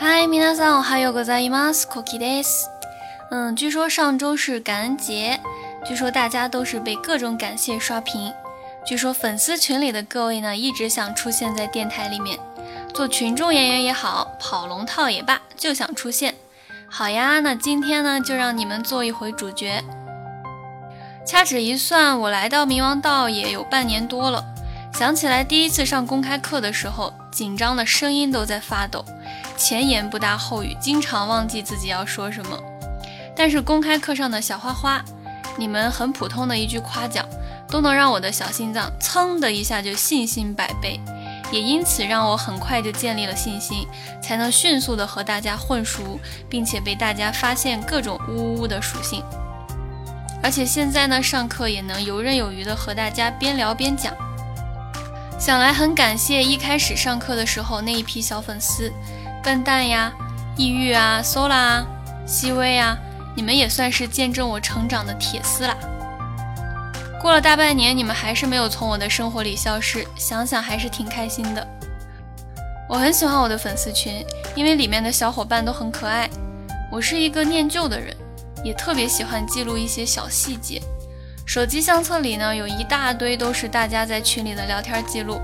嗨，皆さんおはようございます。コキです。嗯，据说上周是感恩节，据说大家都是被各种感谢刷屏，据说粉丝群里的各位呢一直想出现在电台里面，做群众演员也好，跑龙套也罢，就想出现。好呀，那今天呢就让你们做一回主角。掐指一算，我来到冥王道也有半年多了。想起来第一次上公开课的时候，紧张的声音都在发抖， 前言不搭后语，经常忘记自己要说什么。但是公开课上的小花花，你们很普通的一句夸奖，都能让我的小心脏噌的一下就信心百倍，也因此让我很快就建立了信心，才能迅速的和大家混熟，并且被大家发现各种呜呜的属性。而且现在呢，上课也能游刃有余的和大家边聊边讲。想来很感谢一开始上课的时候那一批小粉丝，笨蛋呀、抑郁啊、Sola 啊、细微啊，你们也算是见证我成长的铁丝啦。过了大半年，你们还是没有从我的生活里消失，想想还是挺开心的。我很喜欢我的粉丝群，因为里面的小伙伴都很可爱。我是一个念旧的人，也特别喜欢记录一些小细节。手机相册里呢，有一大堆都是大家在群里的聊天记录，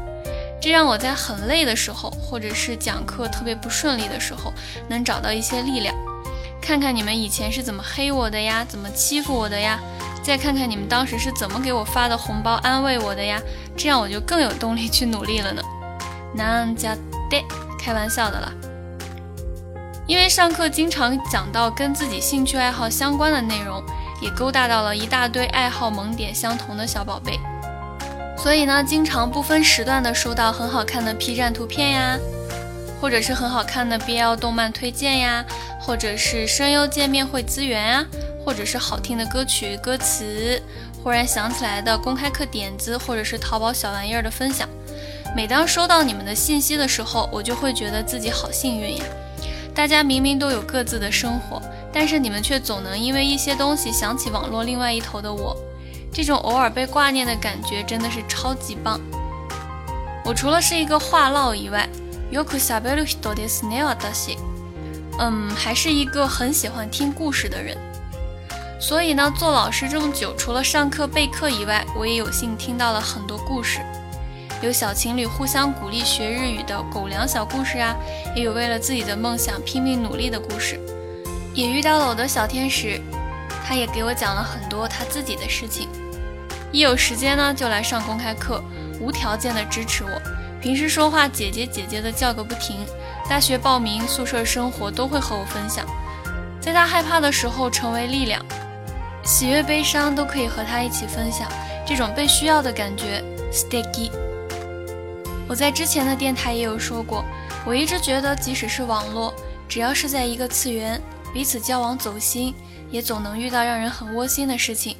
这让我在很累的时候，或者是讲课特别不顺利的时候，能找到一些力量。看看你们以前是怎么黑我的呀，怎么欺负我的呀，再看看你们当时是怎么给我发的红包安慰我的呀，这样我就更有动力去努力了呢。南加的，开玩笑的啦。因为上课经常讲到跟自己兴趣爱好相关的内容。也勾搭到了一大堆爱好萌点相同的小宝贝，所以呢，经常不分时段的收到很好看的 P 站图片呀，或者是很好看的 BL 动漫推荐呀，或者是声优见面会资源啊，或者是好听的歌曲歌词，忽然想起来的公开课点子，或者是淘宝小玩意儿的分享。每当收到你们的信息的时候，我就会觉得自己好幸运呀！大家明明都有各自的生活。但是你们却总能因为一些东西想起网络另外一头的我，这种偶尔被挂念的感觉真的是超级棒。我除了是一个话唠以外，嗯，还是一个很喜欢听故事的人。所以呢，做老师这么久，除了上课备课以外，我也有幸听到了很多故事，有小情侣互相鼓励学日语的狗粮小故事啊，也有为了自己的梦想拼命努力的故事。也遇到了我的小天使，他也给我讲了很多他自己的事情。一有时间呢，就来上公开课，无条件的支持我。平时说话姐姐姐姐的叫个不停。大学报名、宿舍生活都会和我分享。在他害怕的时候成为力量，喜悦悲伤都可以和他一起分享。这种被需要的感觉，sticky。我在之前的电台也有说过，我一直觉得，即使是网络，只要是在一个次元。彼此交往走心，也总能遇到让人很窝心的事情。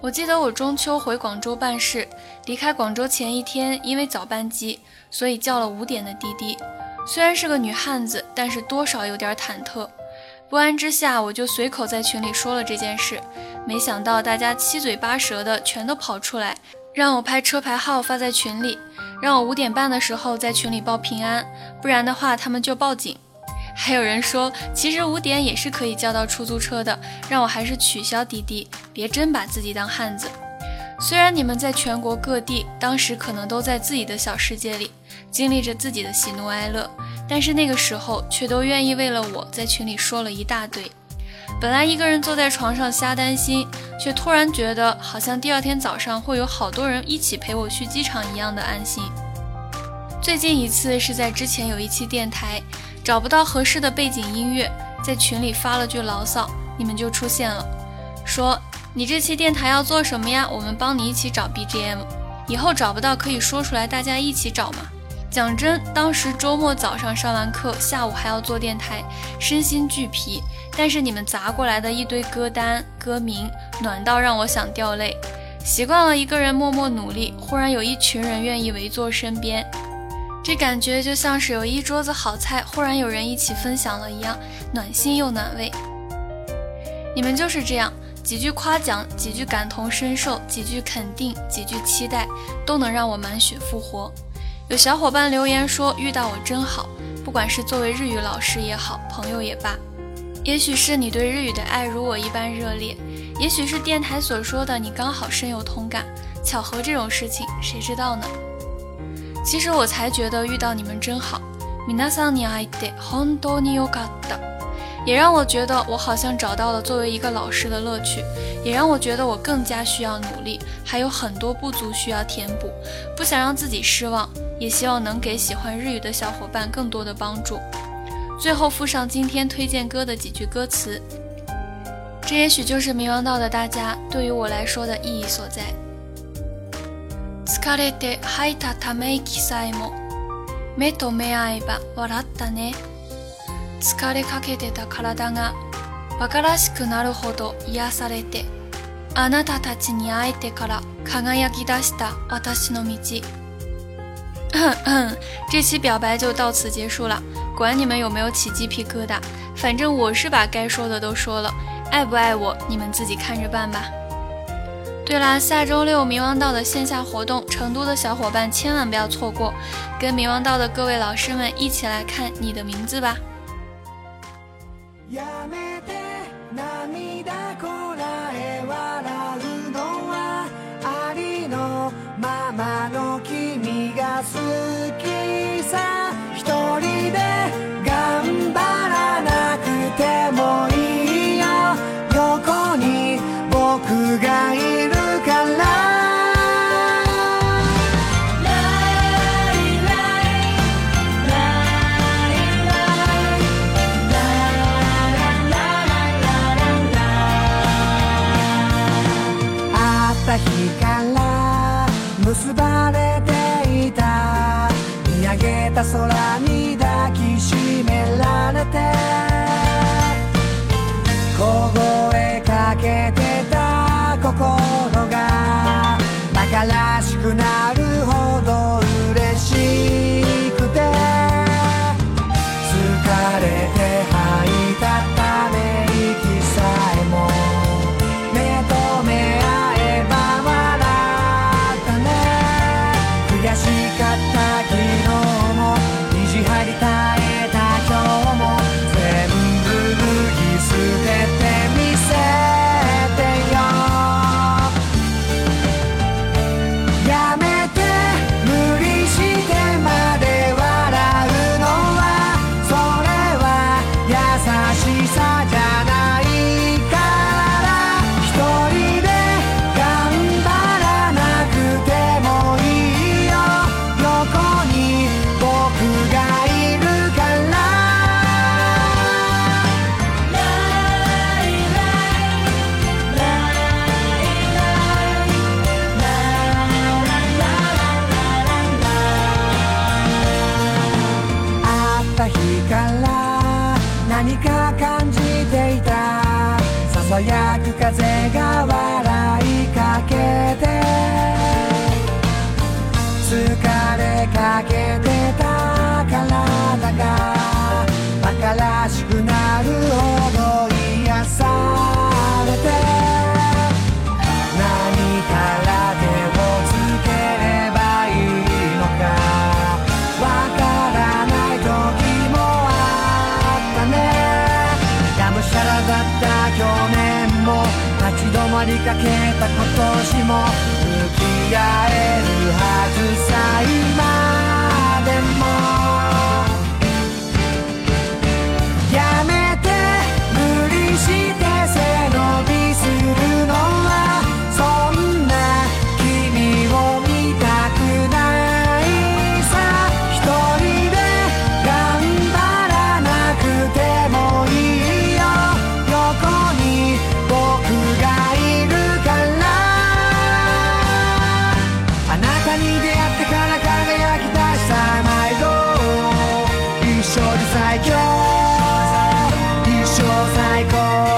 我记得我中秋回广州办事，离开广州前一天，因为早班机，所以叫了五点的滴滴。虽然是个女汉子，但是多少有点忐忑。不安之下，我就随口在群里说了这件事。没想到大家七嘴八舌的全都跑出来，让我拍车牌号发在群里。让我五点半的时候在群里报平安，不然的话他们就报警。还有人说，其实五点也是可以叫到出租车的，让我还是取消滴滴，别真把自己当汉子。虽然你们在全国各地，当时可能都在自己的小世界里，经历着自己的喜怒哀乐，但是那个时候却都愿意为了我在群里说了一大堆。本来一个人坐在床上瞎担心，却突然觉得好像第二天早上会有好多人一起陪我去机场一样的安心。最近一次是在之前有一期电台，找不到合适的背景音乐，在群里发了句牢骚，你们就出现了，说你这期电台要做什么呀？我们帮你一起找 BGM，以后找不到可以说出来，大家一起找嘛。讲真，当时周末早上上完课，下午还要做电台，身心俱疲。但是你们砸过来的一堆歌单、歌名，暖到让我想掉泪。习惯了一个人默默努力，忽然有一群人愿意围坐身边，这感觉就像是有一桌子好菜，忽然有人一起分享了一样，暖心又暖胃。你们就是这样，几句夸奖，几句感同身受，几句肯定，几句期待，都能让我满血复活。有小伙伴留言说遇到我真好，不管是作为日语老师也好，朋友也罢。也许是你对日语的爱如我一般热烈，也许是电台所说的你刚好深有同感。巧合这种事情，谁知道呢？其实我才觉得遇到你们真好。也让我觉得我好像找到了作为一个老师的乐趣，也让我觉得我更加需要努力，还有很多不足需要填补，不想让自己失望，也希望能给喜欢日语的小伙伴更多的帮助。最后附上今天推荐歌的几句歌词，这也许就是迷茫到的大家对于我来说的意义所在。疲れて吐いたため息さえも目と目合えば笑ったね。疲れかけてた体が馬鹿らしくなるほど癒されて、あなたたちに会えてから輝き出した私の道。 这期表白就到此结束了，管你们有没有起鸡皮疙瘩，反正我是把该说的都说了，爱不爱我你们自己看着办吧。对啦，下周六冥王道的线下活动，成都的小伙伴千万不要错过，跟冥王道的各位老师们一起来看你的名字吧。風が笑いかけて疲れかけりかけた今年も向き合えるはずさ今でも最高